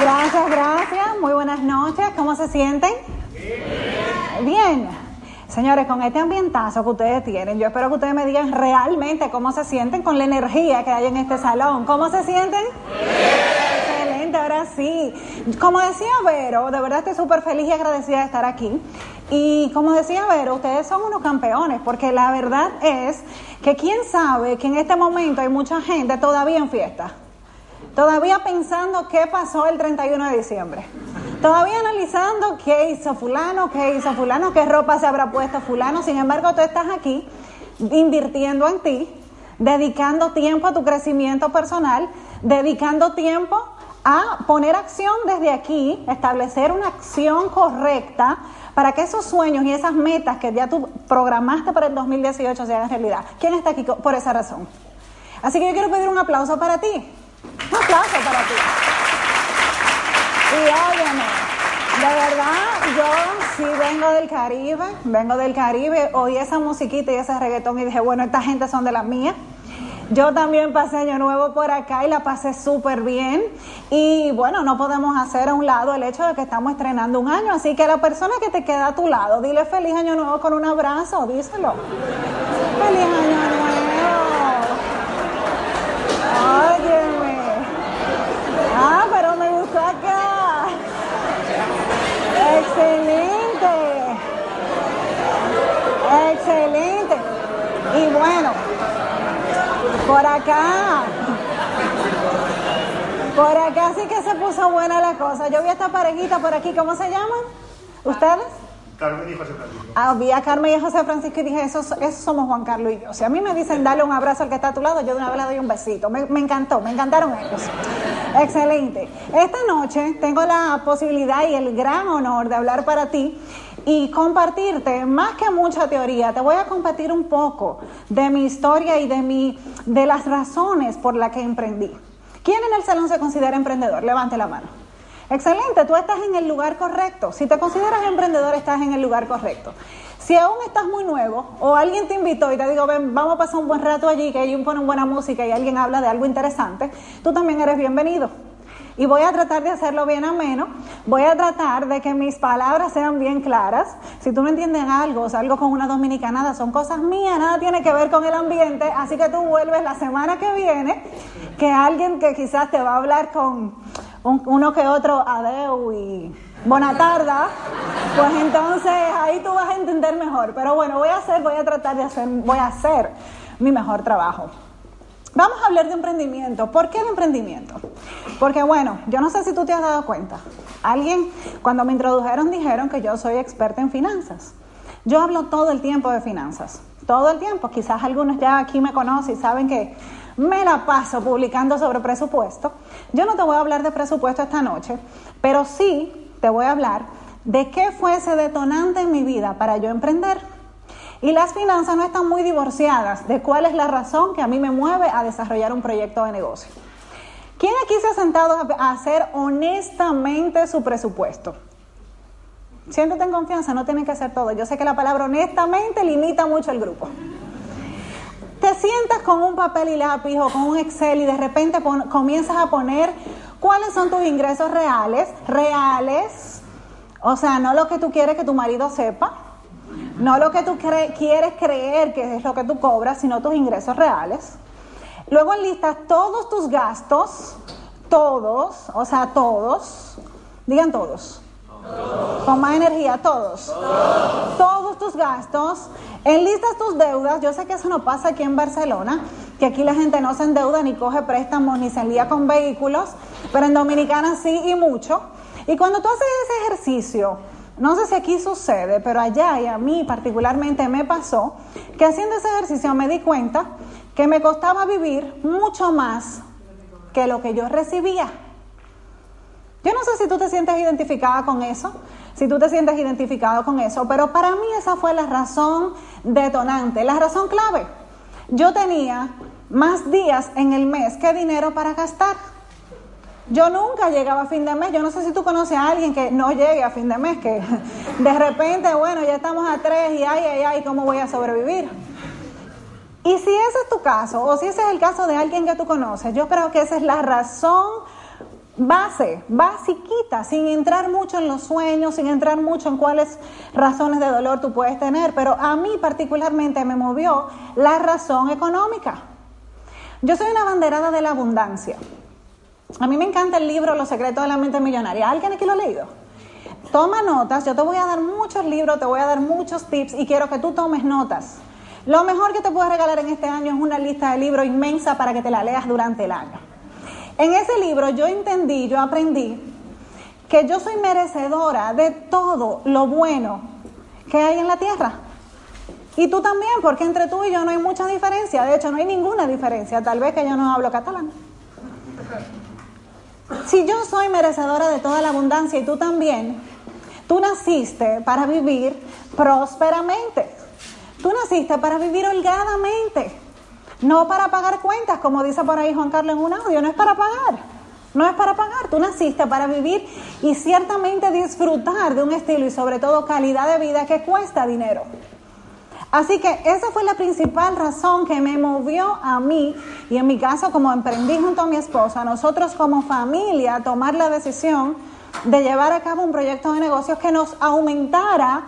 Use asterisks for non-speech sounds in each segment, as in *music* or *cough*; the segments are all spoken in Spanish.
Gracias, gracias. Muy buenas noches. ¿Cómo se sienten? Bien. Bien. Señores, con este ambientazo que ustedes tienen, yo espero que ustedes me digan realmente cómo se sienten con la energía que hay en este salón. ¿Cómo se sienten? Bien. Excelente, ahora sí. Como decía Vero, de verdad estoy súper feliz y agradecida de estar aquí. Y como decía Vero, ustedes son unos campeones, porque la verdad es que quién sabe que en este momento hay mucha gente todavía en fiesta. Todavía pensando qué pasó el 31 de diciembre. Todavía analizando qué hizo fulano, qué hizo fulano, qué ropa se habrá puesto fulano. Sin embargo, tú estás aquí invirtiendo en ti, dedicando tiempo a tu crecimiento personal, dedicando tiempo a poner acción desde aquí, establecer una acción correcta para que esos sueños y esas metas que ya tú programaste para el 2018 se hagan realidad. ¿Quién está aquí por esa razón? Así que yo quiero pedir un aplauso para ti. Un aplauso para ti. Y óyeme, de verdad, yo sí vengo del Caribe, vengo del Caribe, oí esa musiquita y ese reggaetón y dije, bueno, esta gente son de las mías. Yo también pasé año nuevo por acá y la pasé súper bien. Y bueno, no podemos hacer a un lado el hecho de que estamos estrenando un año. Así que a la persona que te queda a tu lado, dile feliz año nuevo con un abrazo, díselo. Feliz año nuevo. Óyeme. Ah, pero me gustó acá. Excelente. Excelente. Y bueno, por acá. Por acá sí que se puso buena la cosa. Yo vi a esta parejita por aquí, ¿cómo se llaman? ¿Ustedes? Carmen y José Francisco. Ah, vi a Carmen y a José Francisco y dije, eso, eso somos Juan Carlos y yo. Si a mí me dicen darle un abrazo al que está a tu lado, yo de una vez le doy un besito. Me, me encantó, me encantaron ellos. Excelente. Esta noche tengo la posibilidad y el gran honor de hablar para ti y compartirte más que mucha teoría, te voy a compartir un poco de mi historia y de, mi, de las razones por las que emprendí. ¿Quién en el salón se considera emprendedor? Levante la mano. Excelente, tú estás en el lugar correcto. Si te consideras emprendedor, estás en el lugar correcto. Si aún estás muy nuevo o alguien te invitó y te digo, ven, vamos a pasar un buen rato allí, que alguien pone buena música y alguien habla de algo interesante, tú también eres bienvenido. Y voy a tratar de hacerlo bien ameno, voy a tratar de que mis palabras sean bien claras. Si tú no entiendes algo, salgo con una dominicanada, son cosas mías, nada tiene que ver con el ambiente, así que tú vuelves la semana que viene, que alguien que quizás te va a hablar con un, uno que otro adeu y buena tarde, pues entonces ahí tú vas a entender mejor. Pero bueno, voy a hacer, voy a tratar de hacer, voy a hacer mi mejor trabajo. Vamos a hablar de emprendimiento. ¿Por qué de emprendimiento? Porque bueno, yo no sé si tú te has dado cuenta. Alguien, cuando me introdujeron, dijeron que yo soy experta en finanzas. Yo hablo todo el tiempo de finanzas. Todo el tiempo. Quizás algunos ya aquí me conocen y saben que me la paso publicando sobre presupuesto. Yo no te voy a hablar de presupuesto esta noche, pero sí te voy a hablar de qué fue ese detonante en mi vida para yo emprender. Y las finanzas no están muy divorciadas de cuál es la razón que a mí me mueve a desarrollar un proyecto de negocio. ¿Quién aquí se ha sentado a hacer honestamente su presupuesto? Siéntete en confianza, no tienen que hacer todo. Yo sé que la palabra honestamente limita mucho el grupo. Te sientas con un papel y lápiz o con un Excel y de repente comienzas a poner cuáles son tus ingresos reales, reales, o sea, no lo que tú quieres que tu marido sepa, no lo que tú quieres creer que es lo que tú cobras, sino tus ingresos reales. Luego enlistas todos tus gastos, todos, o sea, todos, digan todos. Con más energía, todos. todos. Tus gastos. Enlistas tus deudas. Yo sé que eso no pasa aquí en Barcelona, que aquí la gente no se endeuda ni coge préstamos ni se con vehículos, pero en Dominicana sí y mucho. Y cuando tú haces ese ejercicio, no sé si aquí sucede, pero allá y a mí particularmente me pasó que haciendo ese ejercicio me di cuenta que me costaba vivir mucho más que lo que yo recibía. Yo no sé si tú te sientes identificada con eso, si tú te sientes identificado con eso, pero para mí esa fue la razón detonante, la razón clave. Yo tenía más días en el mes que dinero para gastar. Yo nunca llegaba a fin de mes. Yo no sé si tú conoces a alguien que no llegue a fin de mes, que de repente, bueno, ya estamos a tres y ay, ay, ay, ¿cómo voy a sobrevivir? Y si ese es tu caso, o si ese es el caso de alguien que tú conoces, yo creo que esa es la razón base, basiquita, sin entrar mucho en los sueños, sin entrar mucho en cuáles razones de dolor tú puedes tener, pero a mí particularmente me movió la razón económica. Yo soy una banderada de la abundancia. A mí me encanta el libro Los secretos de la mente millonaria. ¿Alguien aquí lo ha leído? Toma notas, yo te voy a dar muchos libros, te voy a dar muchos tips y quiero que tú tomes notas. Lo mejor que te puedo regalar en este año es una lista de libros inmensa para que te la leas durante el año. En ese libro yo entendí, yo aprendí que yo soy merecedora de todo lo bueno que hay en la tierra. Y tú también, porque entre tú y yo no hay mucha diferencia, de hecho no hay ninguna diferencia, tal vez que yo no hablo catalán. Si yo soy merecedora de toda la abundancia y tú también, tú naciste para vivir prósperamente. Tú naciste para vivir holgadamente. No para pagar cuentas, como dice por ahí Juan Carlos en un audio, no es para pagar. No es para pagar, tú naciste para vivir y ciertamente disfrutar de un estilo y sobre todo calidad de vida que cuesta dinero. Así que esa fue la principal razón que me movió a mí y en mi caso como emprendí junto a mi esposa, nosotros como familia tomar la decisión de llevar a cabo un proyecto de negocios que nos aumentara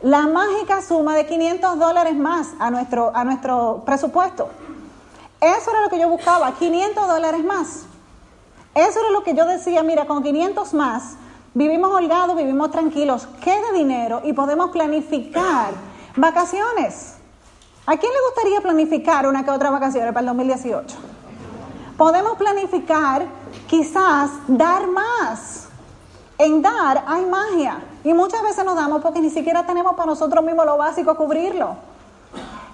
la mágica suma de 500 dólares más a nuestro, a nuestro presupuesto. Eso era lo que yo buscaba, 500 dólares más. Eso era lo que yo decía, mira, con 500 más vivimos holgados, vivimos tranquilos, queda dinero y podemos planificar vacaciones. ¿A quién le gustaría planificar una que otra vacaciones para el 2018? Podemos planificar quizás dar más. En dar hay magia y muchas veces nos damos porque ni siquiera tenemos para nosotros mismos lo básico cubrirlo.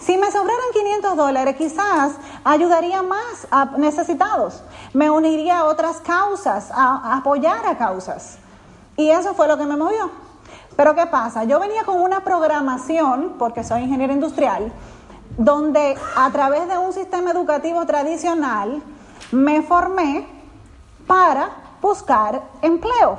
Si me sobraran 500 dólares, quizás ayudaría más a necesitados, me uniría a otras causas, a, apoyar a causas. Y eso fue lo que me movió. Pero ¿qué pasa? Yo venía con una programación, porque soy ingeniero industrial, donde a través de un sistema educativo tradicional me formé para buscar empleo.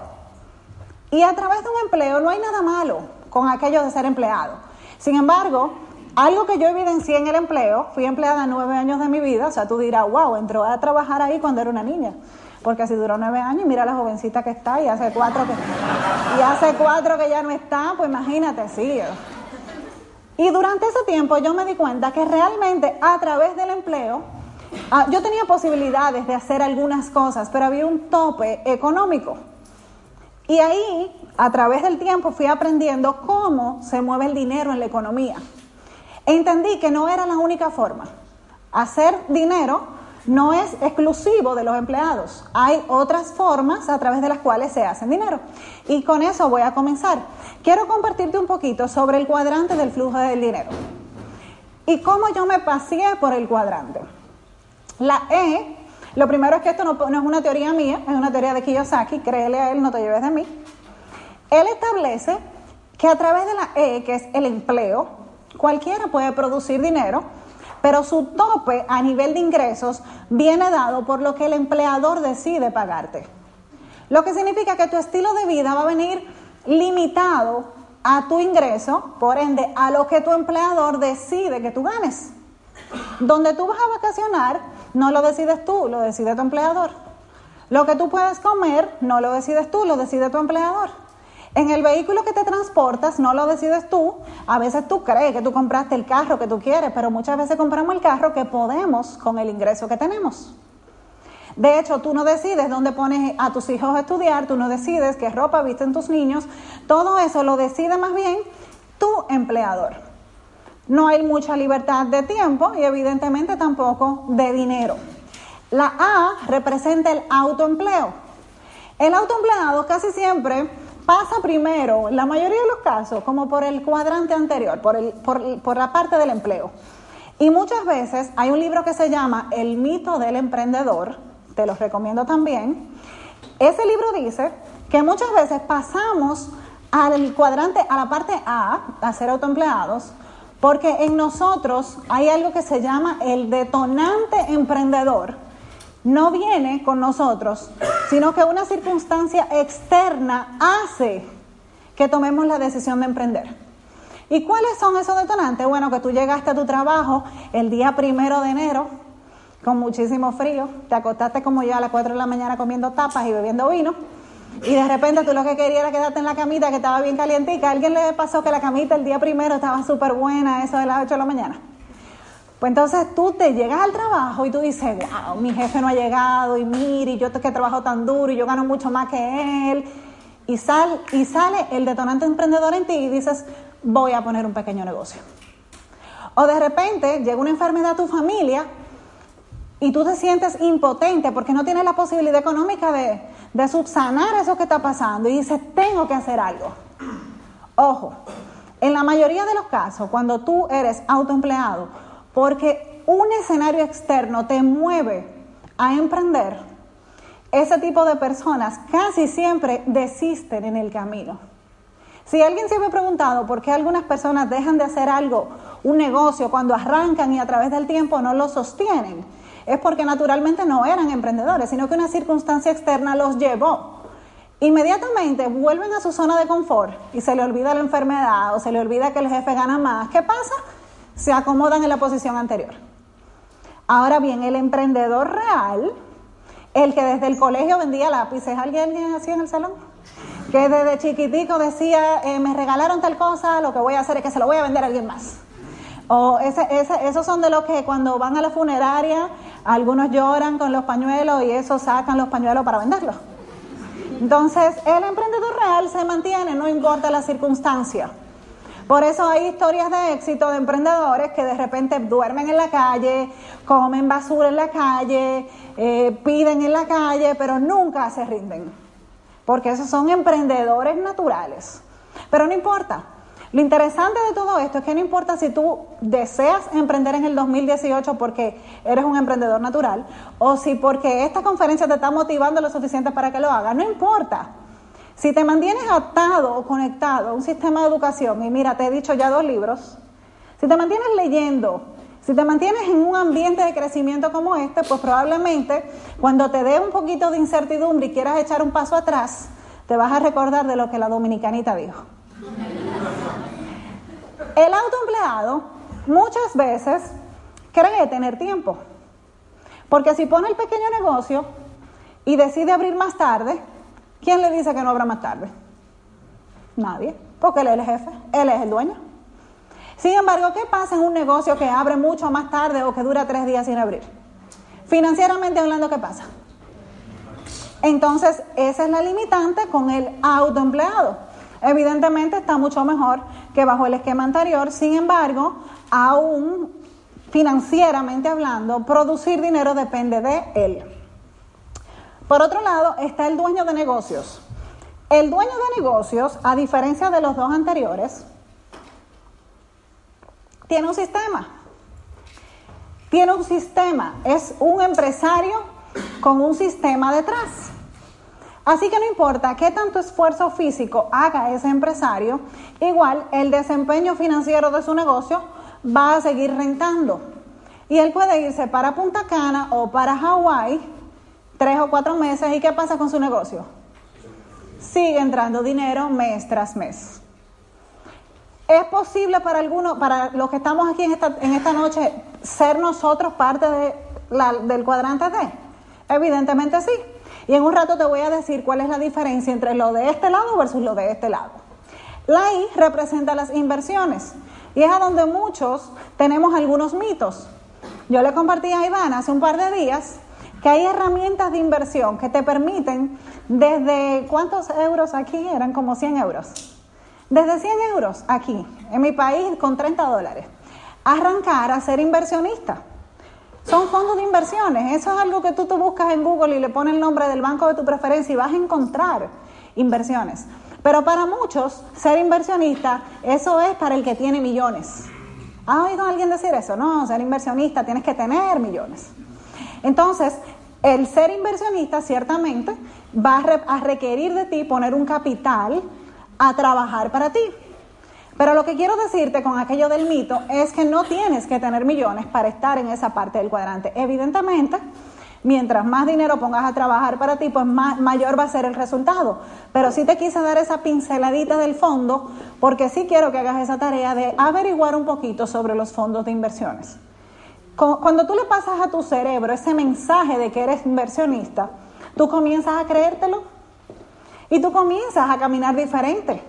Y a través de un empleo no hay nada malo con aquello de ser empleado. Sin embargo, algo que yo evidencié en el empleo, fui empleada nueve años de mi vida, o sea, tú dirás, wow, entró a trabajar ahí cuando era una niña. Porque así duró nueve años, mira la jovencita que está y hace cuatro que, y hace cuatro que ya no está, pues imagínate, sí. Y durante ese tiempo yo me di cuenta que realmente a través del empleo, ah, yo tenía posibilidades de hacer algunas cosas, pero había un tope económico. Y ahí, a través del tiempo, fui aprendiendo cómo se mueve el dinero en la economía. Entendí que no era la única forma. Hacer dinero no es exclusivo de los empleados. Hay otras formas a través de las cuales se hacen dinero. Y con eso voy a comenzar. Quiero compartirte un poquito sobre el cuadrante del flujo del dinero. Y cómo yo me paseé por el cuadrante. La E, lo primero es que esto no, no es una teoría mía, es una teoría de Kiyosaki, créele a él, no te lleves de mí. Él establece que a través de la E, que es el empleo, Cualquiera puede producir dinero, pero su tope a nivel de ingresos viene dado por lo que el empleador decide pagarte. Lo que significa que tu estilo de vida va a venir limitado a tu ingreso, por ende, a lo que tu empleador decide que tú ganes. Donde tú vas a vacacionar, no lo decides tú, lo decide tu empleador. Lo que tú puedes comer, no lo decides tú, lo decide tu empleador. En el vehículo que te transportas no lo decides tú. A veces tú crees que tú compraste el carro que tú quieres, pero muchas veces compramos el carro que podemos con el ingreso que tenemos. De hecho, tú no decides dónde pones a tus hijos a estudiar, tú no decides qué ropa visten tus niños. Todo eso lo decide más bien tu empleador. No hay mucha libertad de tiempo y evidentemente tampoco de dinero. La A representa el autoempleo. El autoempleado casi siempre pasa primero, la mayoría de los casos, como por el cuadrante anterior, por, el, por, la parte del empleo. Y muchas veces hay un libro que se llama El mito del emprendedor, te lo recomiendo también. Ese libro dice que muchas veces pasamos al cuadrante, a la parte A, a ser autoempleados, porque en nosotros hay algo que se llama el detonante emprendedor, no viene con nosotros, sino que una circunstancia externa hace que tomemos la decisión de emprender. ¿Y cuáles son esos detonantes? Bueno, que tú llegaste a tu trabajo el día primero de enero con muchísimo frío, te acostaste como yo a las 4 de la mañana comiendo tapas y bebiendo vino, y de repente tú lo que querías era quedarte en la camita que estaba bien calientica. ¿A alguien le pasó que la camita el día primero estaba súper buena, eso de las 8 de la mañana? Pues entonces tú te llegas al trabajo y tú dices, wow, mi jefe no ha llegado y mire, yo que trabajo tan duro y yo gano mucho más que él. Y, sal, y sale el detonante emprendedor en ti y dices, voy a poner un pequeño negocio. O de repente llega una enfermedad a tu familia y tú te sientes impotente porque no tienes la posibilidad económica de, de subsanar eso que está pasando y dices, tengo que hacer algo. Ojo, en la mayoría de los casos, cuando tú eres autoempleado, porque un escenario externo te mueve a emprender, ese tipo de personas casi siempre desisten en el camino. Si alguien se ha preguntado por qué algunas personas dejan de hacer algo, un negocio, cuando arrancan y a través del tiempo no lo sostienen, es porque naturalmente no eran emprendedores, sino que una circunstancia externa los llevó. Inmediatamente vuelven a su zona de confort y se le olvida la enfermedad o se le olvida que el jefe gana más. ¿Qué pasa? Se acomodan en la posición anterior. Ahora bien, el emprendedor real, el que desde el colegio vendía lápices, ¿alguien así en el salón? Que desde chiquitico decía, eh, me regalaron tal cosa, lo que voy a hacer es que se lo voy a vender a alguien más. O ese, esos son de los que cuando van a la funeraria, algunos lloran con los pañuelos y esos sacan los pañuelos para venderlos. Entonces, el emprendedor real se mantiene, no importa la circunstancia. Por eso hay historias de éxito de emprendedores que de repente duermen en la calle, comen basura en la calle, eh, piden en la calle, pero nunca se rinden. Porque esos son emprendedores naturales. Pero no importa, lo interesante de todo esto es que no importa si tú deseas emprender en el 2018 porque eres un emprendedor natural o si porque esta conferencia te está motivando lo suficiente para que lo hagas, no importa. Si te mantienes atado o conectado a un sistema de educación, y mira, te he dicho ya dos libros, si te mantienes leyendo, si te mantienes en un ambiente de crecimiento como este, pues probablemente cuando te dé un poquito de incertidumbre y quieras echar un paso atrás, te vas a recordar de lo que la dominicanita dijo. El autoempleado muchas veces cree tener tiempo, porque si pone el pequeño negocio y decide abrir más tarde, ¿quién le dice que no abra más tarde? Nadie, porque él es el jefe, él es el dueño. Sin embargo, ¿qué pasa en un negocio que abre mucho más tarde o que dura tres días sin abrir? Financieramente hablando, ¿qué pasa? Entonces, esa es la limitante con el autoempleado. Evidentemente está mucho mejor que bajo el esquema anterior, sin embargo, aún financieramente hablando, producir dinero depende de él. Por otro lado, está el dueño de negocios. El dueño de negocios, a diferencia de los dos anteriores, tiene un sistema. Tiene un sistema. Es un empresario con un sistema detrás. Así que no importa qué tanto esfuerzo físico haga ese empresario, igual el desempeño financiero de su negocio va a seguir rentando. Y él puede irse para Punta Cana o para Hawái tres o cuatro meses. ¿Y qué pasa con su negocio? Sigue entrando dinero mes tras mes. ¿Es posible para algunos, para los que estamos aquí en esta, en esta noche, ser nosotros parte de del cuadrante D? Evidentemente sí. Y en un rato te voy a decir cuál es la diferencia entre lo de este lado versus lo de este lado. La I representa las inversiones y es a donde muchos tenemos algunos mitos. Yo le compartí a Iván hace un par de días que hay herramientas de inversión que te permiten desde, ¿cuántos euros aquí? Eran como 100 euros. Desde 100 euros aquí, en mi país, con 30 dólares. Arrancar a ser inversionista. Son fondos de inversiones. Eso es algo que tú te buscas en Google y le pones el nombre del banco de tu preferencia y vas a encontrar inversiones. Pero para muchos, ser inversionista, eso es para el que tiene millones. ¿Ha oído alguien decir eso? No, ser inversionista tienes que tener millones. Entonces, el ser inversionista ciertamente va a requerir de ti poner un capital a trabajar para ti. Pero lo que quiero decirte con aquello del mito es que no tienes que tener millones para estar en esa parte del cuadrante. Evidentemente, mientras más dinero pongas a trabajar para ti, pues mayor va a ser el resultado. Pero sí te quise dar esa pinceladita del fondo, porque sí quiero que hagas esa tarea de averiguar un poquito sobre los fondos de inversiones. Cuando tú le pasas a tu cerebro ese mensaje de que eres inversionista, tú comienzas a creértelo y tú comienzas a caminar diferente,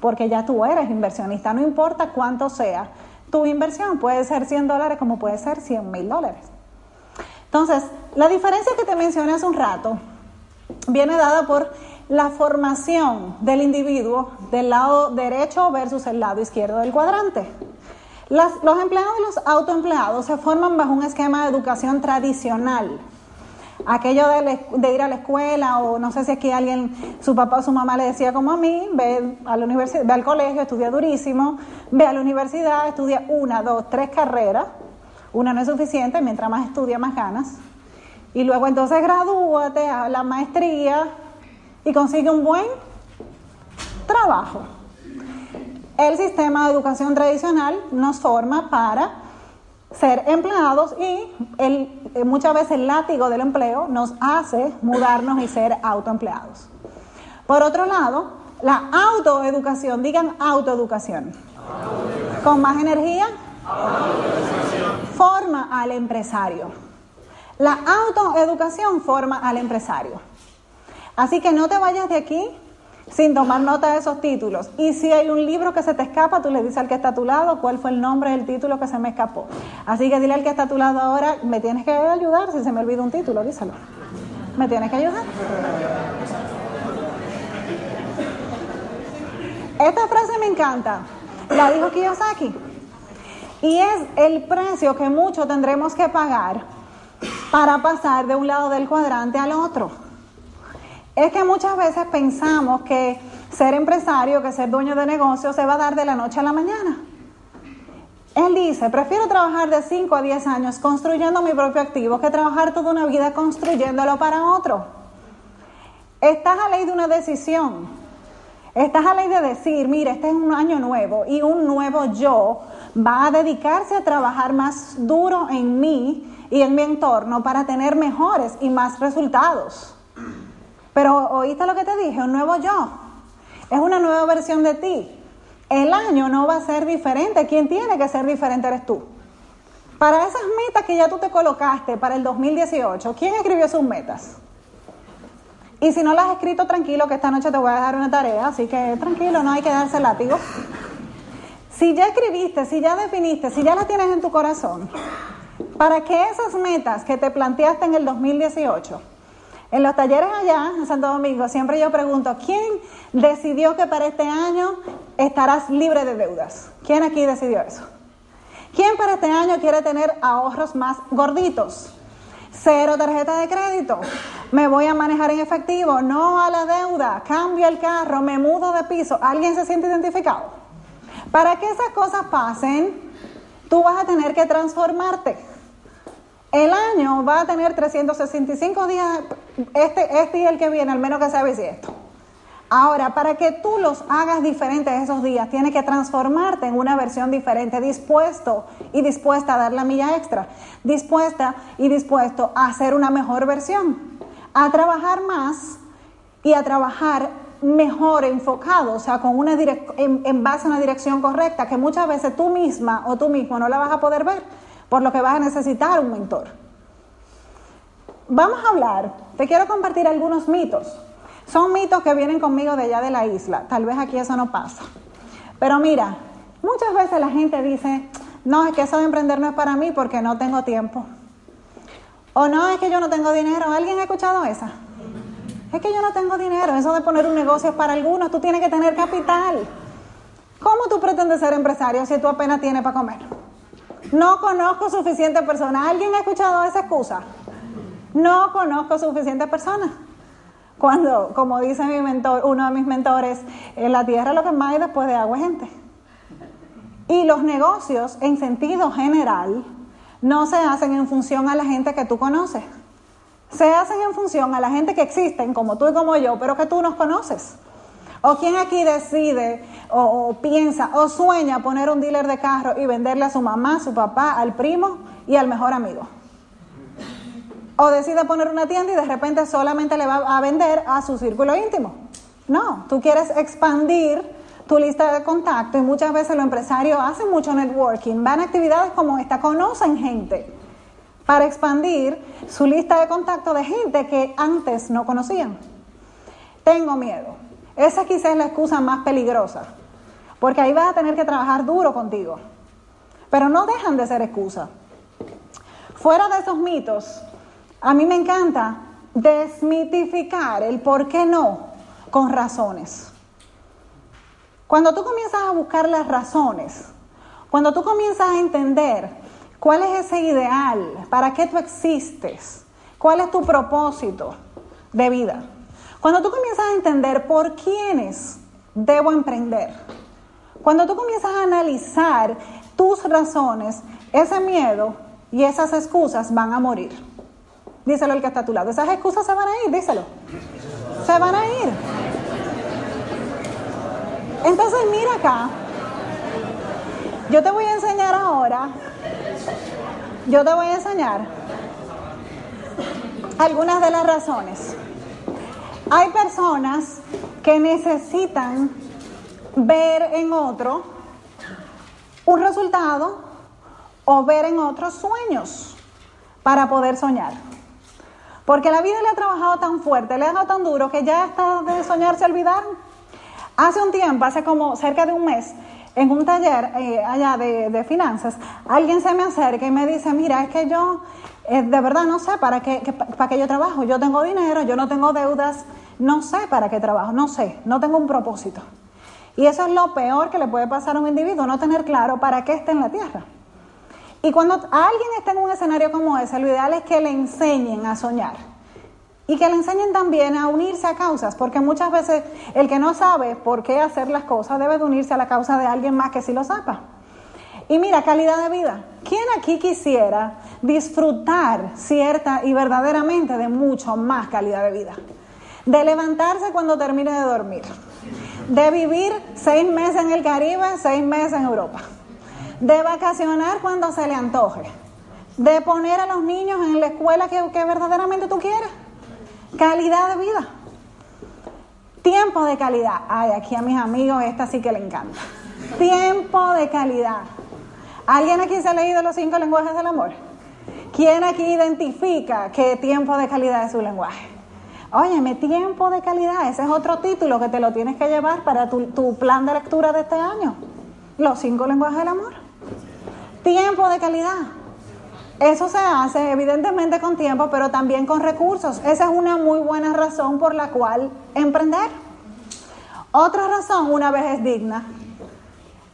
porque ya tú eres inversionista, no importa cuánto sea. Tu inversión puede ser 100 dólares como puede ser 100 mil dólares. Entonces, la diferencia que te mencioné hace un rato viene dada por la formación del individuo del lado derecho versus el lado izquierdo del cuadrante. Los empleados y los autoempleados se forman bajo un esquema de educación tradicional. Aquello de, ir a la escuela, o no sé si aquí alguien, su papá o su mamá le decía como a mí, ve, a la universidad, ve al colegio, estudia durísimo, ve a la universidad, estudia una, dos, tres carreras, una no es suficiente, mientras más estudia, más ganas. Y luego entonces gradúate a la maestría y consigue un buen trabajo. El sistema de educación tradicional nos forma para ser empleados y eh, muchas veces el látigo del empleo nos hace mudarnos y ser autoempleados. Por otro lado, la autoeducación, digan autoeducación. Con más energía, forma al empresario. La autoeducación forma al empresario. Así que no te vayas de aquí sin tomar nota de esos títulos. Y si hay un libro que se te escapa, tú le dices al que está a tu lado cuál fue el nombre del título que se me escapó. Así que dile al que está a tu lado ahora, me tienes que ayudar si se me olvida un título, díselo. ¿Me tienes que ayudar? Esta frase me encanta. La dijo Kiyosaki. Y es el precio que muchos tendremos que pagar para pasar de un lado del cuadrante al otro. Es que muchas veces pensamos que ser empresario, que ser dueño de negocio se va a dar de la noche a la mañana. Él dice, prefiero trabajar de 5 a 10 años construyendo mi propio activo que trabajar toda una vida construyéndolo para otro. Estás a ley de una decisión. Estás a ley de decir, mira, este es un año nuevo y un nuevo yo va a dedicarse a trabajar más duro en mí y en mi entorno para tener mejores y más resultados. Pero oíste lo que te dije, un nuevo yo. Es una nueva versión de ti. El año no va a ser diferente. Quien tiene que ser diferente eres tú. Para esas metas que ya tú te colocaste para el 2018, ¿quién escribió sus metas? Y si no las has escrito, tranquilo, que esta noche te voy a dejar una tarea, así que tranquilo, no hay que darse látigo. Si ya escribiste, si ya definiste, si ya las tienes en tu corazón, para que esas metas que te planteaste en el 2018, en los talleres allá en Santo Domingo, siempre yo pregunto, ¿quién decidió que para este año estarás libre de deudas? ¿Quién aquí decidió eso? ¿Quién para este año quiere tener ahorros más gorditos? Cero tarjeta de crédito. Me voy a manejar en efectivo, no a la deuda. Cambio el carro, me mudo de piso. ¿Alguien se siente identificado? Para que esas cosas pasen, tú vas a tener que transformarte. El año va a tener 365 días, este, este y el que viene, al menos que sea bisiesto. Ahora, para que tú los hagas diferentes esos días, tienes que transformarte en una versión diferente, dispuesto y dispuesta a dar la milla extra, dispuesta y dispuesto a hacer una mejor versión, a trabajar más y a trabajar mejor enfocado, o sea, con una en, base a una dirección correcta, que muchas veces tú misma o tú mismo no la vas a poder ver, por lo que vas a necesitar un mentor. Vamos a hablar, te quiero compartir algunos mitos. Son mitos que vienen conmigo de allá de la isla, tal vez aquí eso no pasa. Pero mira, muchas veces la gente dice, no, es que eso de emprender no es para mí porque no tengo tiempo. O no, es que yo no tengo dinero. ¿Alguien ha escuchado esa? Es que yo no tengo dinero, eso de poner un negocio es para algunos, tú tienes que tener capital. ¿Cómo tú pretendes ser empresario si tú apenas tienes para comer? No conozco suficientes personas. ¿Alguien ha escuchado esa excusa? No conozco suficientes personas. Cuando, como dice mi mentor, uno de mis mentores, en la tierra lo que más hay después de agua es gente. Y los negocios, en sentido general, no se hacen en función a la gente que tú conoces se hacen en función a la gente que existen, como tú y como yo, pero que tú nos conoces. ¿O quién aquí decide o, piensa o sueña poner un dealer de carro y venderle a su mamá, su papá, al primo y al mejor amigo? O decide poner una tienda y de repente solamente le va a vender a su círculo íntimo. No, tú quieres expandir tu lista de contacto y muchas veces los empresarios hacen mucho networking, van a actividades como esta, conocen gente para expandir su lista de contacto de gente que antes no conocían. Tengo miedo. Esa quizás es la excusa más peligrosa, porque ahí vas a tener que trabajar duro contigo. Pero no dejan de ser excusas. Fuera de esos mitos, a mí me encanta desmitificar el por qué no con razones. Cuando tú comienzas a buscar las razones, cuando tú comienzas a entender cuál es ese ideal, para qué tú existes, cuál es tu propósito de vida, cuando tú comienzas a entender por quiénes debo emprender, cuando tú comienzas a analizar tus razones, ese miedo y esas excusas van a morir. Díselo el que está a tu lado. Esas excusas se van a ir, díselo. Se van a ir. Entonces mira acá. Yo te voy a enseñar ahora. Yo te voy a enseñar algunas de las razones. Hay personas que necesitan ver en otro un resultado o ver en otros sueños para poder soñar. Porque la vida le ha trabajado tan fuerte, le ha dado tan duro que ya está de soñar se olvidaron. Hace un tiempo, hace como cerca de un mes, en un taller eh, allá de, finanzas, alguien se me acerca y me dice, mira, es que yo eh, de verdad no sé para qué, para qué yo trabajo. Yo tengo dinero, yo no tengo deudas, no sé para qué trabajo, no sé, no tengo un propósito. Y eso es lo peor que le puede pasar a un individuo, no tener claro para qué está en la tierra. Y cuando alguien está en un escenario como ese, lo ideal es que le enseñen a soñar. Y que le enseñen también a unirse a causas, porque muchas veces el que no sabe por qué hacer las cosas debe de unirse a la causa de alguien más que sí lo sepa. Y mira, calidad de vida. ¿Quién aquí quisiera disfrutar cierta y verdaderamente de mucho más calidad de vida? De levantarse cuando termine de dormir. De vivir seis meses en el Caribe, seis meses en Europa de vacacionar cuando se le antoje, de poner a los niños en la escuela que, verdaderamente tú quieres, calidad de vida, tiempo de calidad. Ay, aquí a mis amigos esta sí que le encanta. Tiempo de calidad. ¿Alguien aquí se ha leído los cinco lenguajes del amor? ¿Quién aquí identifica qué tiempo de calidad es su lenguaje? Óyeme, tiempo de calidad, ese es otro título que te lo tienes que llevar para tu, tu plan de lectura de este año. Los cinco lenguajes del amor. Tiempo de calidad. Eso se hace evidentemente con tiempo, pero también con recursos. Esa es una muy buena razón por la cual emprender. Otra razón, una vez es digna.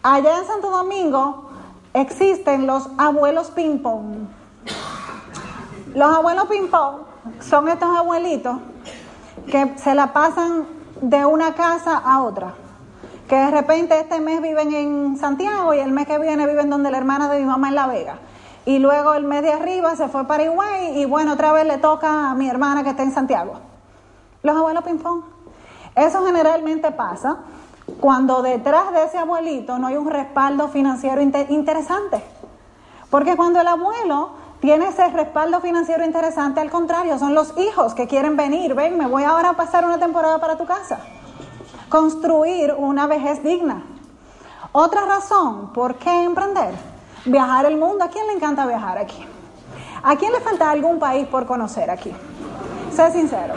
Allá en Santo Domingo existen los abuelos ping-pong. Los abuelos ping-pong son estos abuelitos que se la pasan de una casa a otra que de repente este mes viven en Santiago y el mes que viene viven donde la hermana de mi mamá en La Vega. Y luego el mes de arriba se fue para Higüey y bueno, otra vez le toca a mi hermana que está en Santiago. Los abuelos ping-pong. Eso generalmente pasa cuando detrás de ese abuelito no hay un respaldo financiero interesante. Porque cuando el abuelo tiene ese respaldo financiero interesante, al contrario, son los hijos que quieren venir, ven, me voy ahora a pasar una temporada para tu casa construir una vejez digna. Otra razón, ¿por qué emprender? Viajar el mundo. ¿A quién le encanta viajar aquí? ¿A quién le falta algún país por conocer aquí? Sé sincero.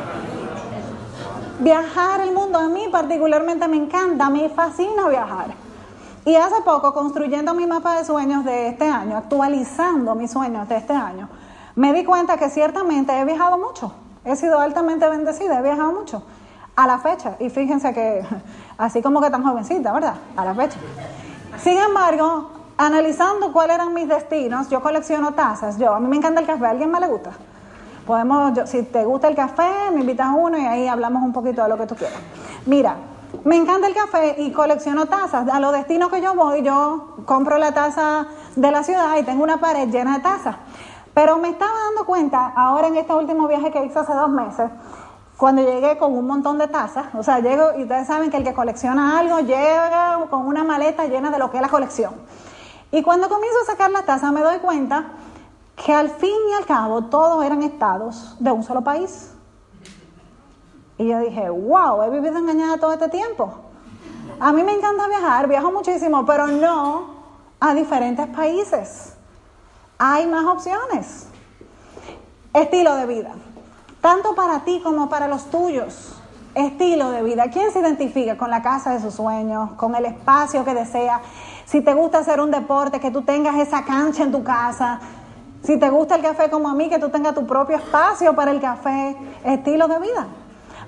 Viajar el mundo a mí particularmente me encanta, me fascina viajar. Y hace poco, construyendo mi mapa de sueños de este año, actualizando mis sueños de este año, me di cuenta que ciertamente he viajado mucho. He sido altamente bendecida, he viajado mucho a la fecha. Y fíjense que *laughs* así como que tan jovencita, ¿verdad? A la fecha. Sin embargo, analizando cuáles eran mis destinos, yo colecciono tazas. Yo, a mí me encanta el café, ¿a alguien más le gusta? Podemos, si te gusta el café, me invitas uno y ahí hablamos un poquito de lo que tú quieras. Mira, me encanta el café y colecciono tazas. A los destinos que yo voy, yo compro la taza de la ciudad y tengo una pared llena de tazas. Pero me estaba dando cuenta, ahora en este último viaje que hice hace dos meses, cuando llegué con un montón de tazas, o sea, llego y ustedes saben que el que colecciona algo llega con una maleta llena de lo que es la colección. Y cuando comienzo a sacar la taza me doy cuenta que al fin y al cabo todos eran estados de un solo país. Y yo dije, wow, he vivido engañada todo este tiempo. A mí me encanta viajar, viajo muchísimo, pero no a diferentes países. Hay más opciones. Estilo de vida, tanto para ti como para los tuyos. Estilo de vida. ¿Quién se identifica con la casa de sus sueños, con el espacio que desea? Si te gusta hacer un deporte, que tú tengas esa cancha en tu casa. Si te gusta el café como a mí, que tú tengas tu propio espacio para el café. Estilo de vida.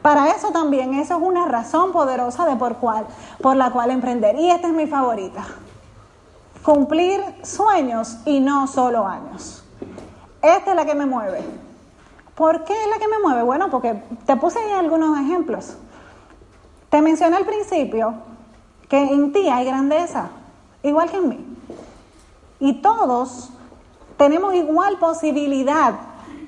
Para eso también, eso es una razón poderosa de por, cual, por la cual emprender. Y esta es mi favorita. Cumplir sueños y no solo años. Esta es la que me mueve. ¿Por qué es la que me mueve? Bueno, porque te puse ahí algunos ejemplos. Te mencioné al principio que en ti hay grandeza, igual que en mí. Y todos tenemos igual posibilidad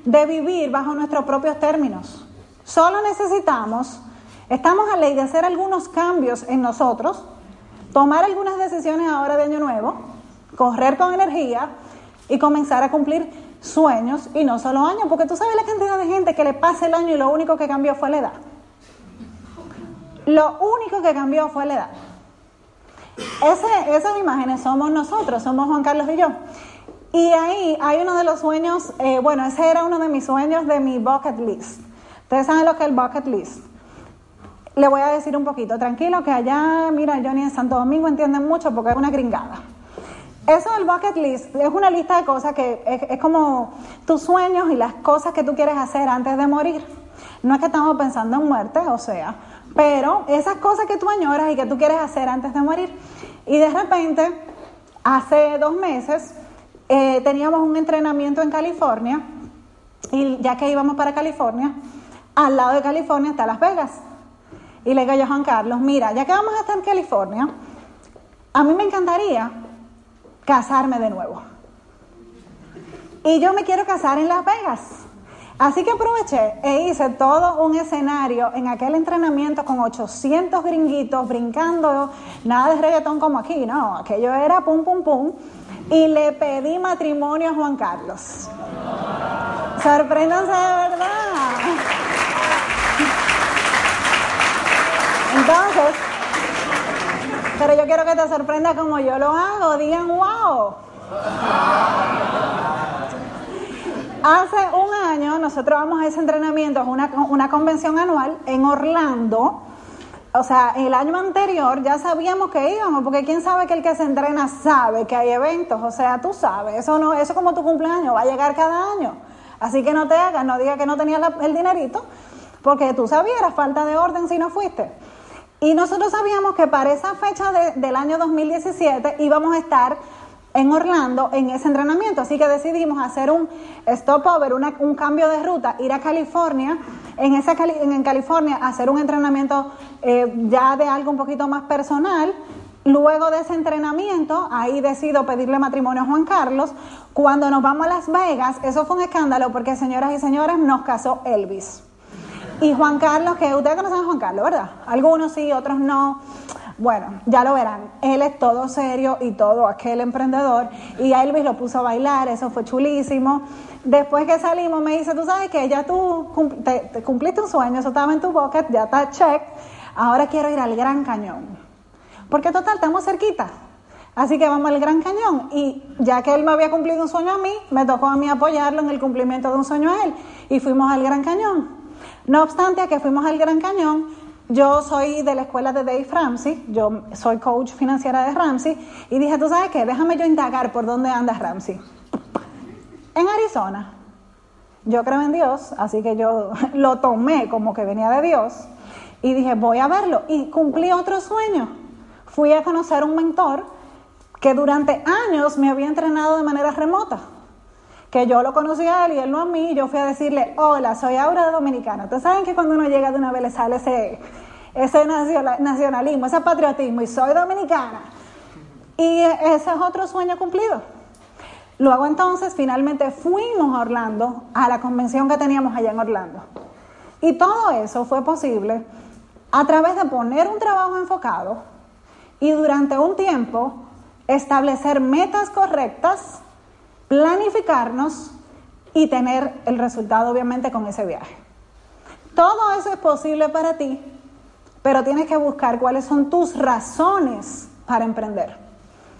de vivir bajo nuestros propios términos. Solo necesitamos, estamos a ley de hacer algunos cambios en nosotros, tomar algunas decisiones ahora de año nuevo, correr con energía y comenzar a cumplir sueños y no solo años, porque tú sabes la cantidad de gente que le pasa el año y lo único que cambió fue la edad. Lo único que cambió fue la edad. Esas imágenes somos nosotros, somos Juan Carlos y yo. Y ahí hay uno de los sueños, eh, bueno, ese era uno de mis sueños de mi bucket list. Ustedes saben lo que es el bucket list. Le voy a decir un poquito, tranquilo, que allá, mira, Johnny en Santo Domingo entienden mucho porque es una gringada. Eso del bucket list es una lista de cosas que es, como tus sueños y las cosas que tú quieres hacer antes de morir. No es que estamos pensando en muerte, o sea, pero esas cosas que tú añoras y que tú quieres hacer antes de morir. Y de repente, hace dos meses, eh, teníamos un entrenamiento en California y ya que íbamos para California, al lado de California está Las Vegas. Y le digo yo a Juan Carlos, mira, ya que vamos a estar en California, a mí me encantaría casarme de nuevo. Y yo me quiero casar en Las Vegas. Así que aproveché e hice todo un escenario en aquel entrenamiento con 800 gringuitos brincando, nada de reggaetón como aquí, no, aquello era pum, pum, pum. Y le pedí matrimonio a Juan Carlos. Sorpréndanse de verdad. Entonces, pero yo quiero que te sorprenda como yo lo hago. Digan, wow. Hace un año nosotros vamos a ese entrenamiento, es una, una convención anual en Orlando. O sea, el año anterior ya sabíamos que íbamos, porque quién sabe que el que se entrena sabe que hay eventos. O sea, tú sabes, eso no, eso como tu cumpleaños va a llegar cada año. Así que no te hagas, no digas que no tenías el dinerito, porque tú sabías, falta de orden si no fuiste. Y nosotros sabíamos que para esa fecha del año 2017 íbamos a estar en Orlando en ese entrenamiento, así que decidimos hacer un stopover, un cambio de ruta, ir a California, en, esa, en California hacer un entrenamiento eh, ya de algo un poquito más personal. Luego de ese entrenamiento, ahí decido pedirle matrimonio a Juan Carlos. Cuando nos vamos a Las Vegas, eso fue un escándalo porque, señoras y señores, nos casó Elvis. Y Juan Carlos, que ustedes conocen a Juan Carlos, ¿verdad? Algunos sí, otros no. Bueno, ya lo verán. Él es todo serio y todo aquel emprendedor. Y a Elvis lo puso a bailar, eso fue chulísimo. Después que salimos, me dice: Tú sabes que ya tú te, cumpliste un sueño, eso estaba en tu bucket, ya está check. Ahora quiero ir al Gran Cañón. Porque total, estamos cerquita. Así que vamos al Gran Cañón. Y ya que él me había cumplido un sueño a mí, me tocó a mí apoyarlo en el cumplimiento de un sueño a él. Y fuimos al Gran Cañón. No obstante, a que fuimos al Gran Cañón, yo soy de la escuela de Dave Ramsey, yo soy coach financiera de Ramsey, y dije, ¿tú sabes qué? Déjame yo indagar por dónde anda Ramsey. En Arizona. Yo creo en Dios, así que yo *laughs* lo tomé como que venía de Dios, y dije, voy a verlo. Y cumplí otro sueño. Fui a conocer un mentor que durante años me había entrenado de manera remota que yo lo conocí a él y él no a mí, yo fui a decirle, hola, soy Aura de Dominicana. Ustedes saben que cuando uno llega de una vez le sale ese, ese nacionalismo, ese patriotismo, y soy dominicana. Y ese es otro sueño cumplido. Luego entonces finalmente fuimos a Orlando, a la convención que teníamos allá en Orlando. Y todo eso fue posible a través de poner un trabajo enfocado y durante un tiempo establecer metas correctas planificarnos y tener el resultado obviamente con ese viaje. Todo eso es posible para ti, pero tienes que buscar cuáles son tus razones para emprender.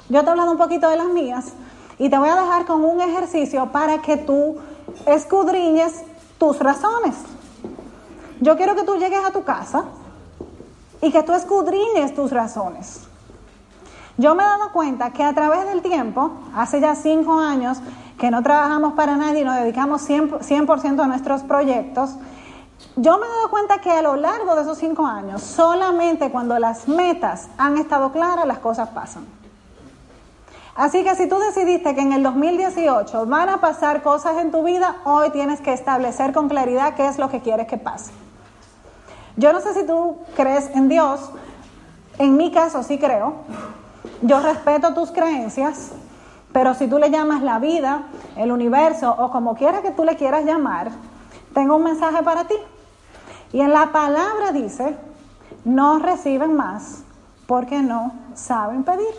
Yo te he hablado un poquito de las mías y te voy a dejar con un ejercicio para que tú escudriñes tus razones. Yo quiero que tú llegues a tu casa y que tú escudriñes tus razones. Yo me he dado cuenta que a través del tiempo, hace ya cinco años que no trabajamos para nadie y nos dedicamos 100%, a nuestros proyectos, yo me he dado cuenta que a lo largo de esos cinco años, solamente cuando las metas han estado claras, las cosas pasan. Así que si tú decidiste que en el 2018 van a pasar cosas en tu vida, hoy tienes que establecer con claridad qué es lo que quieres que pase. Yo no sé si tú crees en Dios, en mi caso sí creo. Yo respeto tus creencias, pero si tú le llamas la vida, el universo o como quiera que tú le quieras llamar, tengo un mensaje para ti. Y en la palabra dice, no reciben más porque no saben pedir.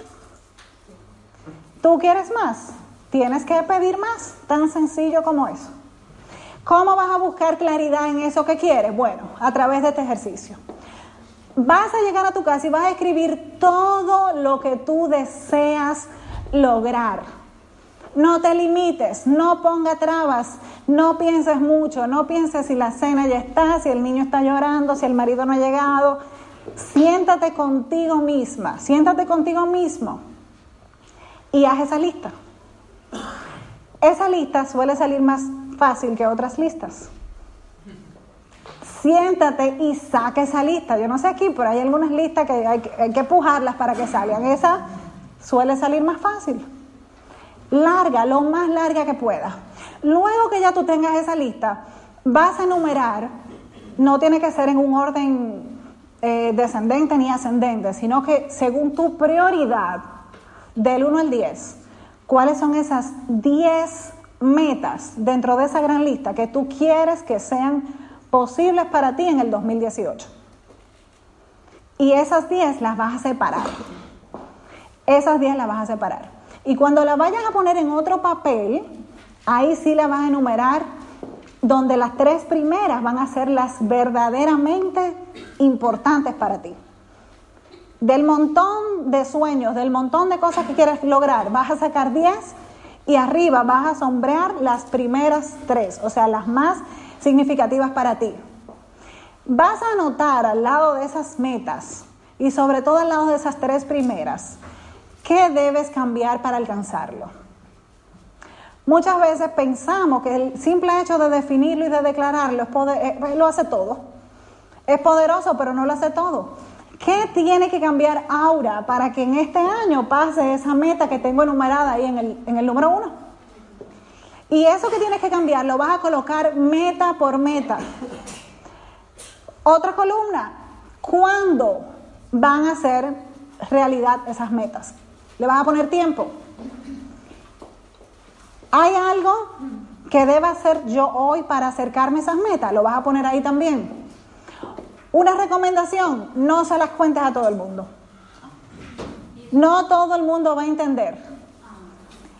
¿Tú quieres más? Tienes que pedir más, tan sencillo como eso. ¿Cómo vas a buscar claridad en eso que quieres? Bueno, a través de este ejercicio. Vas a llegar a tu casa y vas a escribir todo lo que tú deseas lograr. No te limites, no ponga trabas, no pienses mucho, no pienses si la cena ya está, si el niño está llorando, si el marido no ha llegado. Siéntate contigo misma, siéntate contigo mismo y haz esa lista. Esa lista suele salir más fácil que otras listas. Siéntate y saque esa lista. Yo no sé aquí, pero hay algunas listas que hay, que pujarlas para que salgan. Esa suele salir más fácil. Larga, lo más larga que pueda. Luego que ya tú tengas esa lista, vas a enumerar, no tiene que ser en un orden eh, descendente ni ascendente, sino que según tu prioridad, del 1 al 10, cuáles son esas 10 metas dentro de esa gran lista que tú quieres que sean posibles para ti en el 2018. Y esas 10 las vas a separar. Esas 10 las vas a separar. Y cuando las vayas a poner en otro papel, ahí sí las vas a enumerar, donde las tres primeras van a ser las verdaderamente importantes para ti. Del montón de sueños, del montón de cosas que quieres lograr, vas a sacar 10 y arriba vas a sombrear las primeras tres, o sea, las más significativas para ti. Vas a anotar al lado de esas metas y sobre todo al lado de esas tres primeras, ¿qué debes cambiar para alcanzarlo? Muchas veces pensamos que el simple hecho de definirlo y de declararlo eh, lo hace todo. Es poderoso, pero no lo hace todo. ¿Qué tiene que cambiar ahora para que en este año pase esa meta que tengo enumerada ahí en el número uno? Y eso que tienes que cambiar lo vas a colocar meta por meta. Otra columna, ¿cuándo van a ser realidad esas metas? ¿Le vas a poner tiempo? ¿Hay algo que deba hacer yo hoy para acercarme a esas metas? Lo vas a poner ahí también. Una recomendación, no se las cuentes a todo el mundo. No todo el mundo va a entender.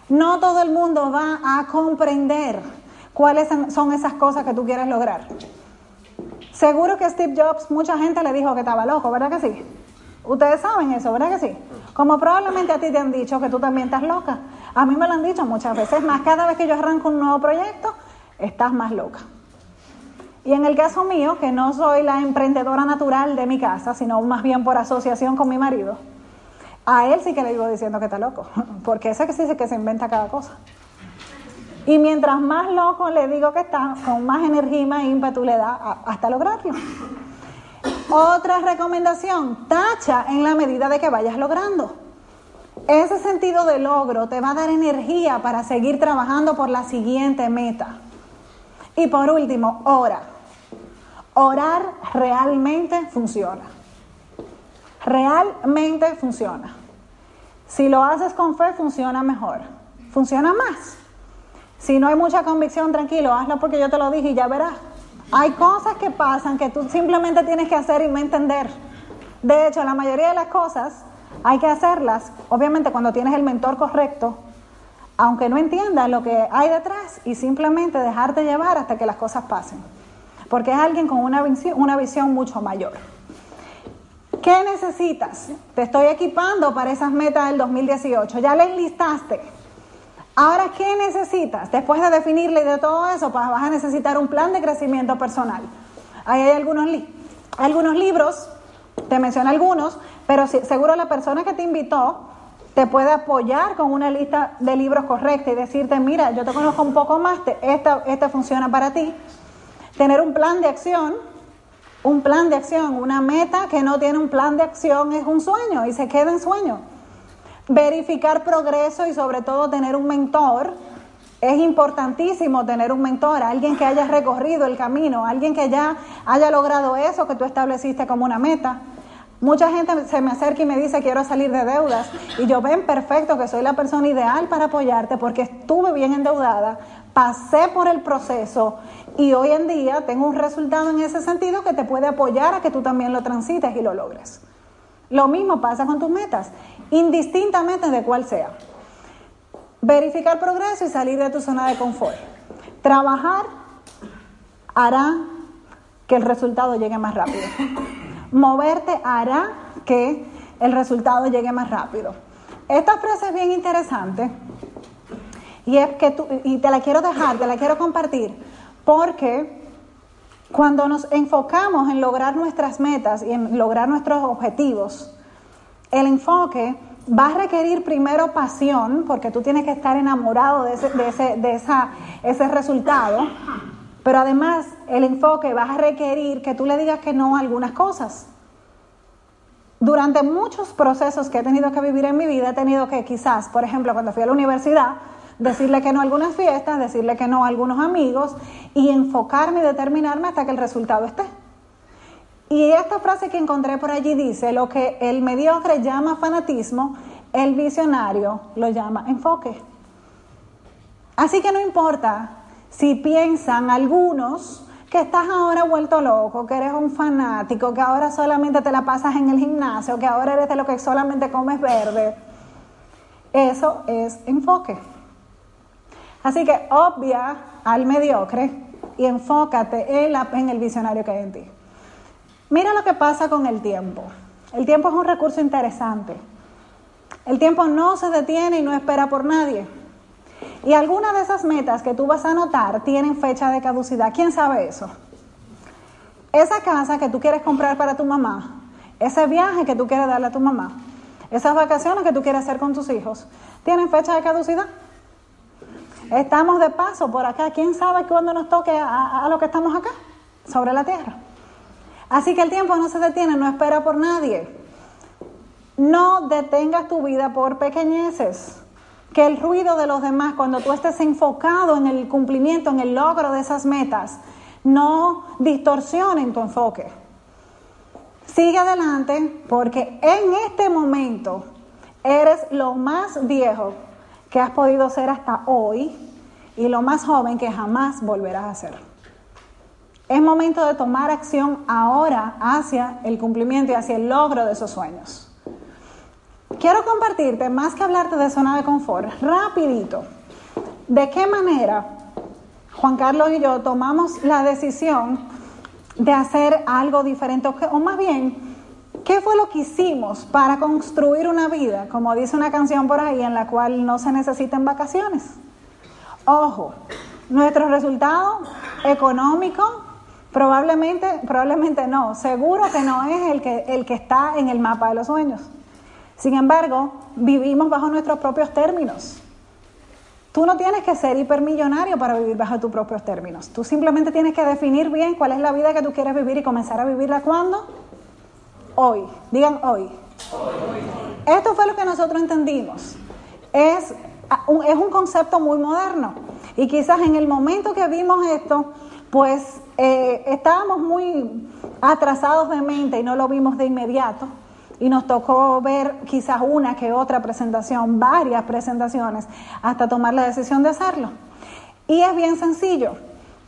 No todo el mundo va a comprender cuáles son esas cosas que tú quieres lograr. Seguro que Steve Jobs, mucha gente le dijo que estaba loco, ¿verdad que sí? Ustedes saben eso, ¿verdad que sí? Como probablemente a ti te han dicho que tú también estás loca. A mí me lo han dicho muchas veces más. Cada vez que yo arranco un nuevo proyecto, estás más loca. Y en el caso mío, que no soy la emprendedora natural de mi casa, sino más bien por asociación con mi marido, a él sí que le digo diciendo que está loco, *laughs* porque ese que sí que se inventa cada cosa. Y mientras más loco le digo que está, con más energía y más ímpetu le da hasta lograrlo. Otra recomendación, tacha en la medida de que vayas logrando. Ese sentido de logro te va a dar energía para seguir trabajando por la siguiente meta. Y por último, ora. Orar realmente funciona. Realmente funciona. Si lo haces con fe, funciona mejor. Funciona más. Si no hay mucha convicción, tranquilo, hazlo porque yo te lo dije y ya verás. Hay cosas que pasan que tú simplemente tienes que hacer y me entender. De hecho, la mayoría de las cosas hay que hacerlas, obviamente cuando tienes el mentor correcto, aunque no entiendas lo que hay detrás y simplemente dejarte llevar hasta que las cosas pasen. Porque es alguien con una visión, una visión mucho mayor. ¿Qué necesitas? Te estoy equipando para esas metas del 2018. Ya le enlistaste. Ahora, ¿qué necesitas? Después de definirle de todo eso, pues vas a necesitar un plan de crecimiento personal. Ahí hay algunos, algunos libros, te menciono algunos, pero seguro la persona que te invitó te puede apoyar con una lista de libros correcta y decirte, mira, yo te conozco un poco más, esta, esta funciona para ti. Tener un plan de acción, un plan de acción, una meta que no tiene un plan de acción es un sueño y se queda en sueño. Verificar progreso y sobre todo tener un mentor. Es importantísimo tener un mentor, alguien que haya recorrido el camino, alguien que ya haya logrado eso que tú estableciste como una meta. Mucha gente se me acerca y me dice quiero salir de deudas y yo ven perfecto que soy la persona ideal para apoyarte porque estuve bien endeudada, pasé por el proceso y hoy en día tengo un resultado en ese sentido que te puede apoyar a que tú también lo transites y lo logres. Lo mismo pasa con tus metas, indistintamente de cuál sea. Verificar progreso y salir de tu zona de confort. Trabajar hará que el resultado llegue más rápido moverte hará que el resultado llegue más rápido. Esta frase es bien interesante y es que tú, y te la quiero dejar, te la quiero compartir, porque cuando nos enfocamos en lograr nuestras metas y en lograr nuestros objetivos, el enfoque va a requerir primero pasión, porque tú tienes que estar enamorado de ese, de ese, de esa, ese resultado, pero además el enfoque va a requerir que tú le digas que no a algunas cosas. Durante muchos procesos que he tenido que vivir en mi vida, he tenido que quizás, por ejemplo, cuando fui a la universidad, decirle que no a algunas fiestas, decirle que no a algunos amigos y enfocarme y determinarme hasta que el resultado esté. Y esta frase que encontré por allí dice, lo que el mediocre llama fanatismo, el visionario lo llama enfoque. Así que no importa si piensan algunos que estás ahora vuelto loco, que eres un fanático, que ahora solamente te la pasas en el gimnasio, que ahora eres de lo que solamente comes verde, eso es enfoque. Así que obvia al mediocre y enfócate en, el visionario que hay en ti. Mira lo que pasa con el tiempo. El tiempo es un recurso interesante. El tiempo no se detiene y no espera por nadie. Y algunas de esas metas que tú vas a anotar tienen fecha de caducidad. ¿Quién sabe eso? Esa casa que tú quieres comprar para tu mamá, ese viaje que tú quieres darle a tu mamá, esas vacaciones que tú quieres hacer con tus hijos, tienen fecha de caducidad. Estamos de paso por acá. ¿Quién sabe cuándo nos toque a, lo que estamos acá, sobre la tierra? Así que el tiempo no se detiene, no espera por nadie. No detengas tu vida por pequeñeces que el ruido de los demás, cuando tú estés enfocado en el cumplimiento, en el logro de esas metas, no distorsionen tu enfoque. Sigue adelante porque en este momento eres lo más viejo que has podido ser hasta hoy y lo más joven que jamás volverás a ser. Es momento de tomar acción ahora hacia el cumplimiento y hacia el logro de esos sueños. Quiero compartirte, más que hablarte de zona de confort, rapidito, de qué manera Juan Carlos y yo tomamos la decisión de hacer algo diferente, o más bien, ¿qué fue lo que hicimos para construir una vida, como dice una canción por ahí, en la cual no se necesitan vacaciones? Ojo, nuestro resultado económico probablemente, probablemente no, seguro que no es el que, el que está en el mapa de los sueños. Sin embargo, vivimos bajo nuestros propios términos. Tú no tienes que ser hipermillonario para vivir bajo tus propios términos. Tú simplemente tienes que definir bien cuál es la vida que tú quieres vivir y comenzar a vivirla cuando? Hoy. Digan hoy. Esto fue lo que nosotros entendimos. Es un, concepto muy moderno. Y quizás en el momento que vimos esto, pues eh, estábamos muy atrasados de mente y no lo vimos de inmediato y nos tocó ver quizás una que otra presentación, varias presentaciones, hasta tomar la decisión de hacerlo. Y es bien sencillo,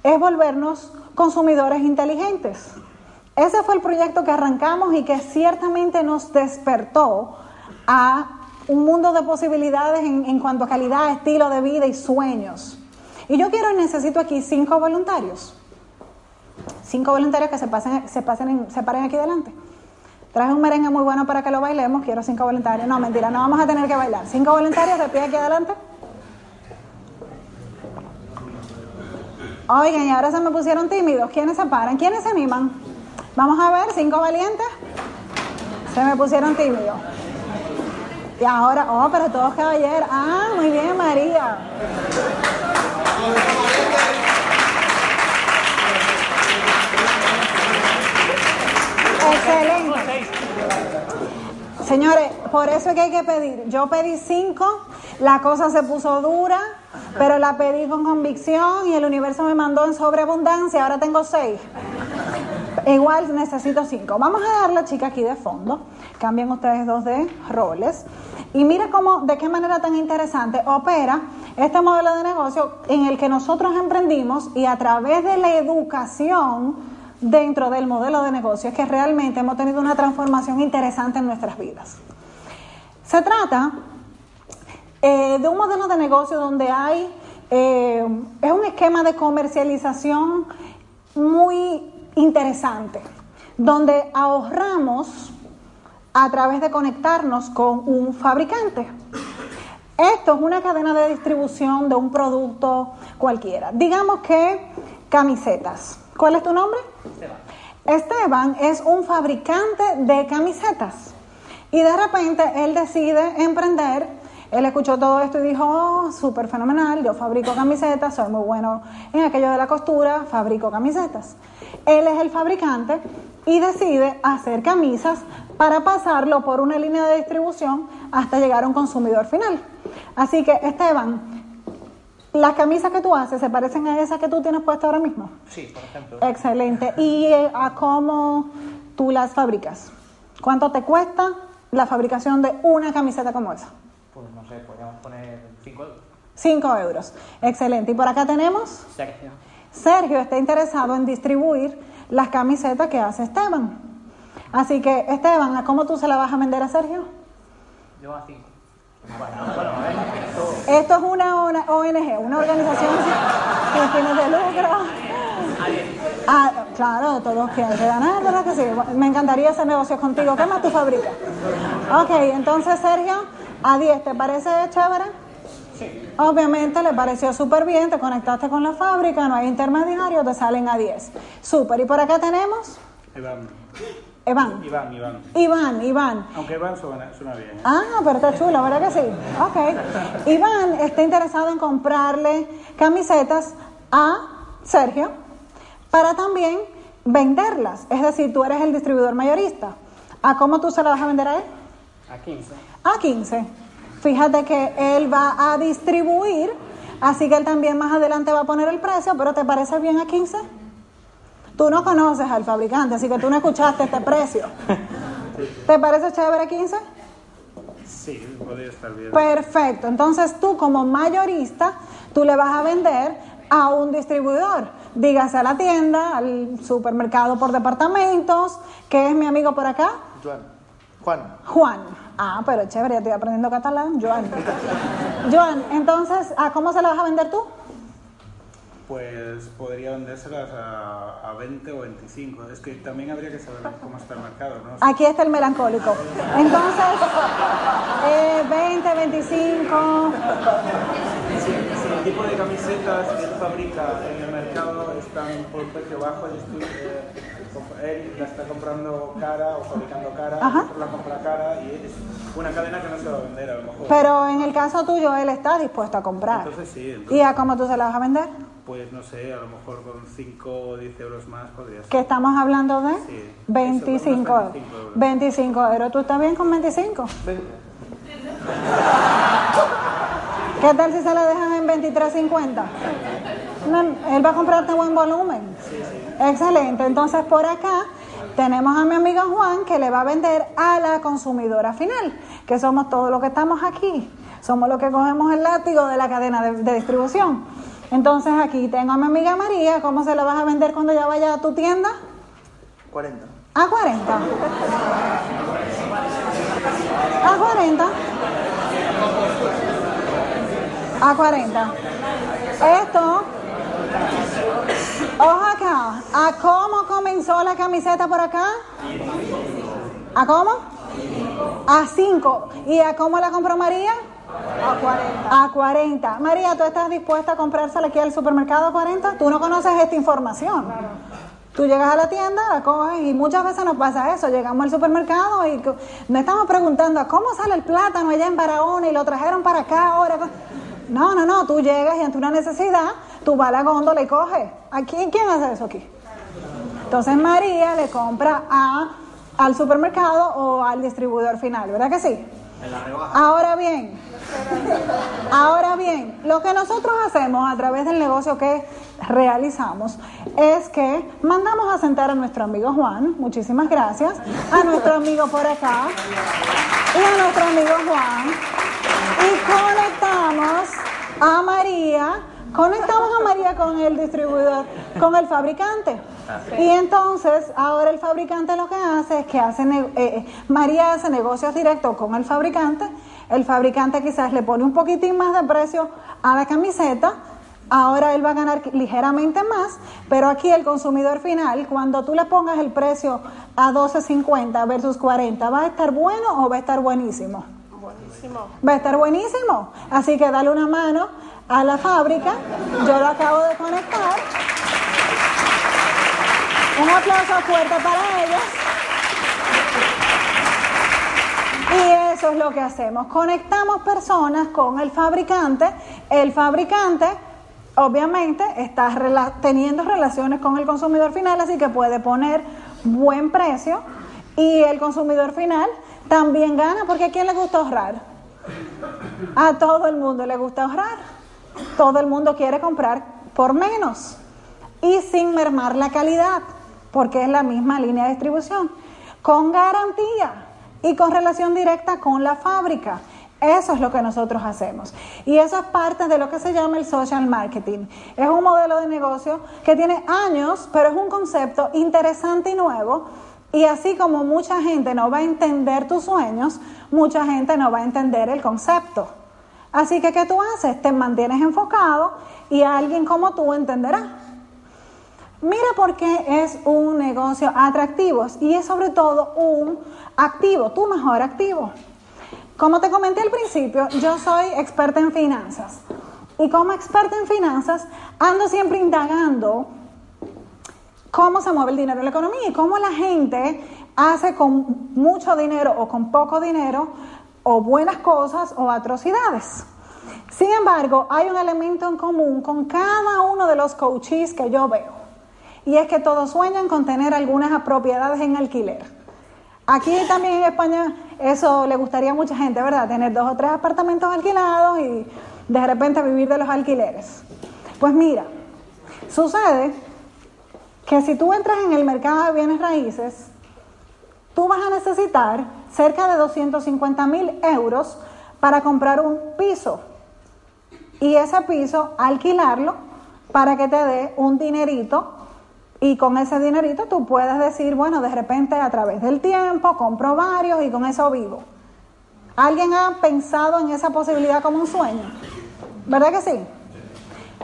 es volvernos consumidores inteligentes. Ese fue el proyecto que arrancamos y que ciertamente nos despertó a un mundo de posibilidades en, en cuanto a calidad, estilo de vida y sueños. Y yo quiero y necesito aquí cinco voluntarios. Cinco voluntarios que se, pasen, se, pasen en- se paren aquí delante. Traje un merengue muy bueno para que lo bailemos. Quiero cinco voluntarios. No, mentira, no vamos a tener que bailar. Cinco voluntarios de pie aquí adelante. Oigan, y ahora se me pusieron tímidos. ¿Quiénes se paran? ¿Quiénes se animan? Vamos a ver, cinco valientes. Se me pusieron tímidos. Y ahora, oh, pero todos caballeros. Ah, muy bien, María. Excelente. Señores, por eso es que hay que pedir. Yo pedí cinco, la cosa se puso dura, pero la pedí con convicción y el universo me mandó en sobreabundancia. Ahora tengo seis. Igual necesito cinco. Vamos a dar la chica aquí de fondo. Cambien ustedes dos de roles. Y mira cómo, de qué manera tan interesante opera este modelo de negocio en el que nosotros emprendimos y a través de la educación dentro del modelo de negocio es que realmente hemos tenido una transformación interesante en nuestras vidas. Se trata eh, de un modelo de negocio donde hay, eh, es un esquema de comercialización muy interesante, donde ahorramos a través de conectarnos con un fabricante. Esto es una cadena de distribución de un producto cualquiera. Digamos que camisetas. ¿Cuál es tu nombre? Esteban es un fabricante de camisetas y de repente él decide emprender. Él escuchó todo esto y dijo, oh, súper fenomenal, yo fabrico camisetas, soy muy bueno en aquello de la costura, fabrico camisetas. Él es el fabricante y decide hacer camisas para pasarlo por una línea de distribución hasta llegar a un consumidor final. Así que, Esteban, las camisas que tú haces se parecen a esas que tú tienes puestas ahora mismo. Sí, por ejemplo. Excelente. ¿Y eh, a cómo tú las fabricas? ¿Cuánto te cuesta la fabricación de una camiseta como esa? Pues no sé, podríamos poner 5 euros. 5 euros. Excelente. Y por acá tenemos, Sergio. Sergio está interesado en distribuir las camisetas que hace Esteban. Así que, Esteban, ¿a cómo tú se la vas a vender a Sergio? Yo a 5. Bueno, bueno, Esto es una ONG, una organización sin fines de lucro. Ah, claro, todos quieren ganar, ¿verdad que sí? Me encantaría hacer negocios contigo. ¿Qué más tú fabricas? Ok, entonces Sergio, a 10, ¿te parece chévere? sí. Obviamente le pareció súper bien, te conectaste con la fábrica, no hay intermediarios, te salen a 10. Súper, y por acá tenemos Iván. Iván. Iván, Iván. Iván, Iván. Aunque Iván suena, suena bien. ¿eh? Ah, pero está chulo, ¿verdad que sí? Ok. *laughs* Iván está interesado en comprarle camisetas a Sergio para también venderlas. Es decir, tú eres el distribuidor mayorista. ¿A cómo tú se la vas a vender a él? A 15. A 15. Fíjate que él va a distribuir, así que él también más adelante va a poner el precio, pero ¿te parece bien a 15? Tú no conoces al fabricante, así que tú no escuchaste este precio. ¿Te parece chévere a 15? Sí, podría estar bien. Perfecto. Entonces tú como mayorista, tú le vas a vender a un distribuidor. Dígase a la tienda, al supermercado por departamentos, que es mi amigo por acá, Juan. Juan. Juan. Ah, pero chévere, ya estoy aprendiendo catalán, Joan. Joan, entonces, ¿a cómo se la vas a vender tú? Pues podría vendérselas a, a 20 o 25. Es que también habría que saber cómo está el mercado, ¿no? Aquí está el melancólico. Entonces, eh, 20, 25. Si, si el tipo de camisetas que él fabrica en el mercado están por precio bajo, yo estoy, eh, él la está comprando cara o fabricando cara, Ajá. otro la compra cara y es una cadena que no se va a vender a lo mejor. Pero en el caso tuyo, él está dispuesto a comprar. Entonces sí, entonces, ¿Y a cómo tú se la vas a vender? pues no sé, a lo mejor con 5 o 10 euros más podría ser. Que estamos hablando de Sí. 25 Eso, euros. 25 euros. 25 euros. ¿Tú estás bien con 25? Veinte. *laughs* ¿Qué tal si se la dejan en 23.50? No, él va a comprarte buen volumen. Excelente. Entonces por acá tenemos a mi amigo Juan que le va a vender a la consumidora final, que somos todos los que estamos aquí. Somos los que cogemos el látigo de la cadena de, de distribución. Entonces aquí tengo a mi amiga María. ¿Cómo se la vas a vender cuando ya vaya a tu tienda? 40. A 40. A 40. A 40. Esto, ojo acá, ¿a cómo comenzó la camiseta por acá? ¿A cómo? A 5. ¿Y a cómo la compró María? A 40. A 40. María, ¿tú estás dispuesta a comprársela aquí al supermercado a 40? Tú no conoces esta información. Tú llegas a la tienda, la coges y muchas veces nos pasa eso. Llegamos al supermercado y nos estamos preguntando cómo sale el plátano allá en Barahona y lo trajeron para acá ahora. No, no, no. Tú llegas y ante una necesidad, tú vas a la góndola y coges. ¿Aquí? ¿Quién hace eso aquí? Entonces María le compra a, al supermercado o al distribuidor final, ¿verdad que sí? Ahora bien, ahora bien, lo que nosotros hacemos a través del negocio que realizamos es que mandamos a sentar a nuestro amigo Juan, muchísimas gracias, a nuestro amigo por acá y a nuestro amigo Juan y conectamos a María, conectamos a María con el distribuidor, con el fabricante. Y entonces, ahora el fabricante lo que hace es que hace, eh, eh, María hace negocios directos con el fabricante, el fabricante quizás le pone un poquitín más de precio a la camiseta, ahora él va a ganar ligeramente más, pero aquí el consumidor final, cuando tú le pongas el precio a 12.50 versus 40, ¿va a estar bueno o va a estar buenísimo? Va a estar buenísimo. Así que dale una mano a la fábrica. Yo lo acabo de conectar. Un aplauso fuerte para ellos. Y eso es lo que hacemos. Conectamos personas con el fabricante. El fabricante, obviamente, está teniendo relaciones con el consumidor final, así que puede poner buen precio. Y el consumidor final también gana, porque ¿a quién le gusta ahorrar? A todo el mundo le gusta ahorrar. Todo el mundo quiere comprar por menos y sin mermar la calidad, porque es la misma línea de distribución, con garantía y con relación directa con la fábrica. Eso es lo que nosotros hacemos. Y eso es parte de lo que se llama el social marketing. Es un modelo de negocio que tiene años, pero es un concepto interesante y nuevo. Y así como mucha gente no va a entender tus sueños, mucha gente no va a entender el concepto. Así que, ¿qué tú haces? Te mantienes enfocado y alguien como tú entenderá. Mira por qué es un negocio atractivo y es sobre todo un activo, tu mejor activo. Como te comenté al principio, yo soy experta en finanzas y como experta en finanzas ando siempre indagando cómo se mueve el dinero en la economía y cómo la gente hace con mucho dinero o con poco dinero o buenas cosas o atrocidades. Sin embargo, hay un elemento en común con cada uno de los coaches que yo veo. Y es que todos sueñan con tener algunas propiedades en alquiler. Aquí también en España eso le gustaría a mucha gente, ¿verdad? Tener dos o tres apartamentos alquilados y de repente vivir de los alquileres. Pues mira, sucede que si tú entras en el mercado de bienes raíces, tú vas a necesitar cerca de 250 mil euros para comprar un piso y ese piso alquilarlo para que te dé un dinerito y con ese dinerito tú puedes decir, bueno, de repente a través del tiempo compro varios y con eso vivo. ¿Alguien ha pensado en esa posibilidad como un sueño? ¿Verdad que sí?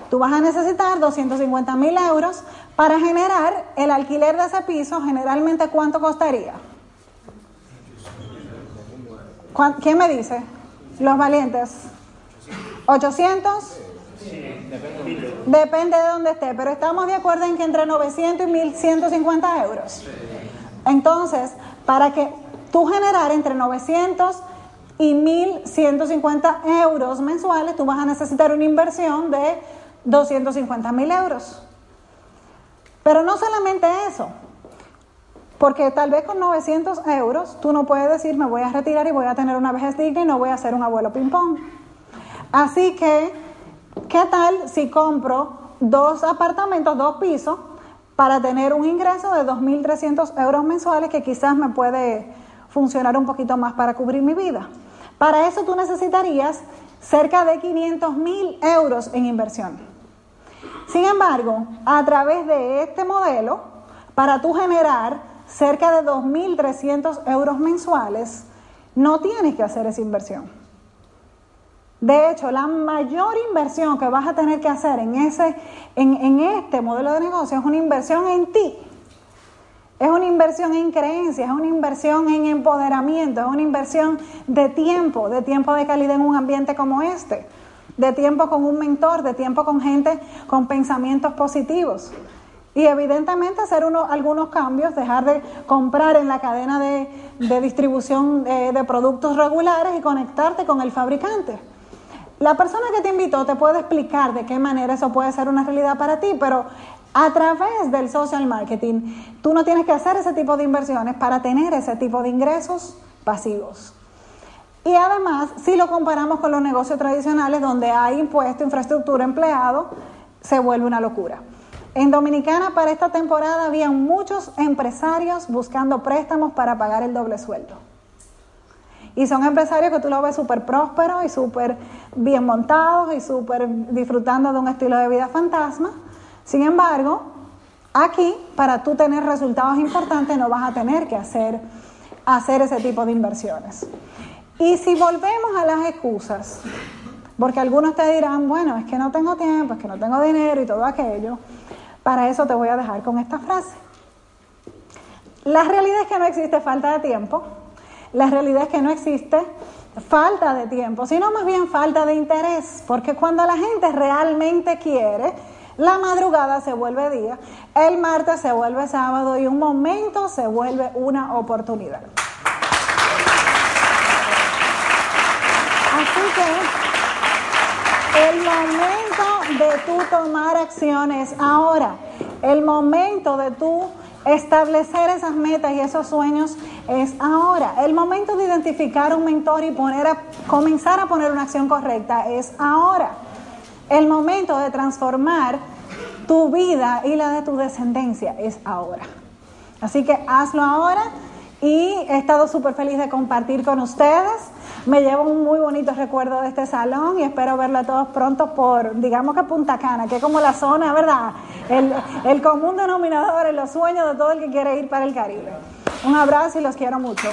Tú vas a necesitar 250 mil euros para generar el alquiler de ese piso. Generalmente, ¿cuánto costaría? ¿Cuán- ¿Quién me dice? Los valientes. ¿800? Depende de dónde esté, pero estamos de acuerdo en que entre 900 y 1150 euros. Entonces, para que tú generar entre 900 y 1150 euros mensuales, tú vas a necesitar una inversión de 250 mil euros. Pero no solamente eso, porque tal vez con 900 euros tú no puedes decir me voy a retirar y voy a tener una vejez digna y no voy a ser un abuelo ping-pong. Así que, ¿qué tal si compro dos apartamentos, dos pisos, para tener un ingreso de 2.300 euros mensuales que quizás me puede funcionar un poquito más para cubrir mi vida? Para eso tú necesitarías cerca de 500 mil euros en inversión. Sin embargo, a través de este modelo, para tú generar cerca de 2.300 euros mensuales, no tienes que hacer esa inversión. De hecho, la mayor inversión que vas a tener que hacer en, ese, en, en este modelo de negocio es una inversión en ti. Es una inversión en creencias, es una inversión en empoderamiento, es una inversión de tiempo, de tiempo de calidad en un ambiente como este, de tiempo con un mentor, de tiempo con gente con pensamientos positivos. Y evidentemente hacer uno, algunos cambios, dejar de comprar en la cadena de, de distribución eh, de productos regulares y conectarte con el fabricante. La persona que te invitó te puede explicar de qué manera eso puede ser una realidad para ti, pero a través del social marketing tú no tienes que hacer ese tipo de inversiones para tener ese tipo de ingresos pasivos. Y además, si lo comparamos con los negocios tradicionales donde hay impuesto, infraestructura, empleado, se vuelve una locura. En Dominicana para esta temporada había muchos empresarios buscando préstamos para pagar el doble sueldo. Y son empresarios que tú lo ves súper prósperos y súper bien montados y súper disfrutando de un estilo de vida fantasma. Sin embargo, aquí para tú tener resultados importantes no vas a tener que hacer, hacer ese tipo de inversiones. Y si volvemos a las excusas, porque algunos te dirán, bueno, es que no tengo tiempo, es que no tengo dinero y todo aquello, para eso te voy a dejar con esta frase. La realidad es que no existe falta de tiempo, la realidad es que no existe falta de tiempo, sino más bien falta de interés, porque cuando la gente realmente quiere, la madrugada se vuelve día, el martes se vuelve sábado y un momento se vuelve una oportunidad. Así que el momento de tú tomar acciones ahora, el momento de tú establecer esas metas y esos sueños es ahora. El momento de identificar un mentor y poner a, comenzar a poner una acción correcta es ahora. El momento de transformar tu vida y la de tu descendencia es ahora. Así que hazlo ahora y he estado súper feliz de compartir con ustedes. Me llevo un muy bonito recuerdo de este salón y espero verlo a todos pronto por, digamos que Punta Cana, que es como la zona, ¿verdad? El, el común denominador, en los sueños de todo el que quiere ir para el Caribe. Un abrazo y los quiero mucho.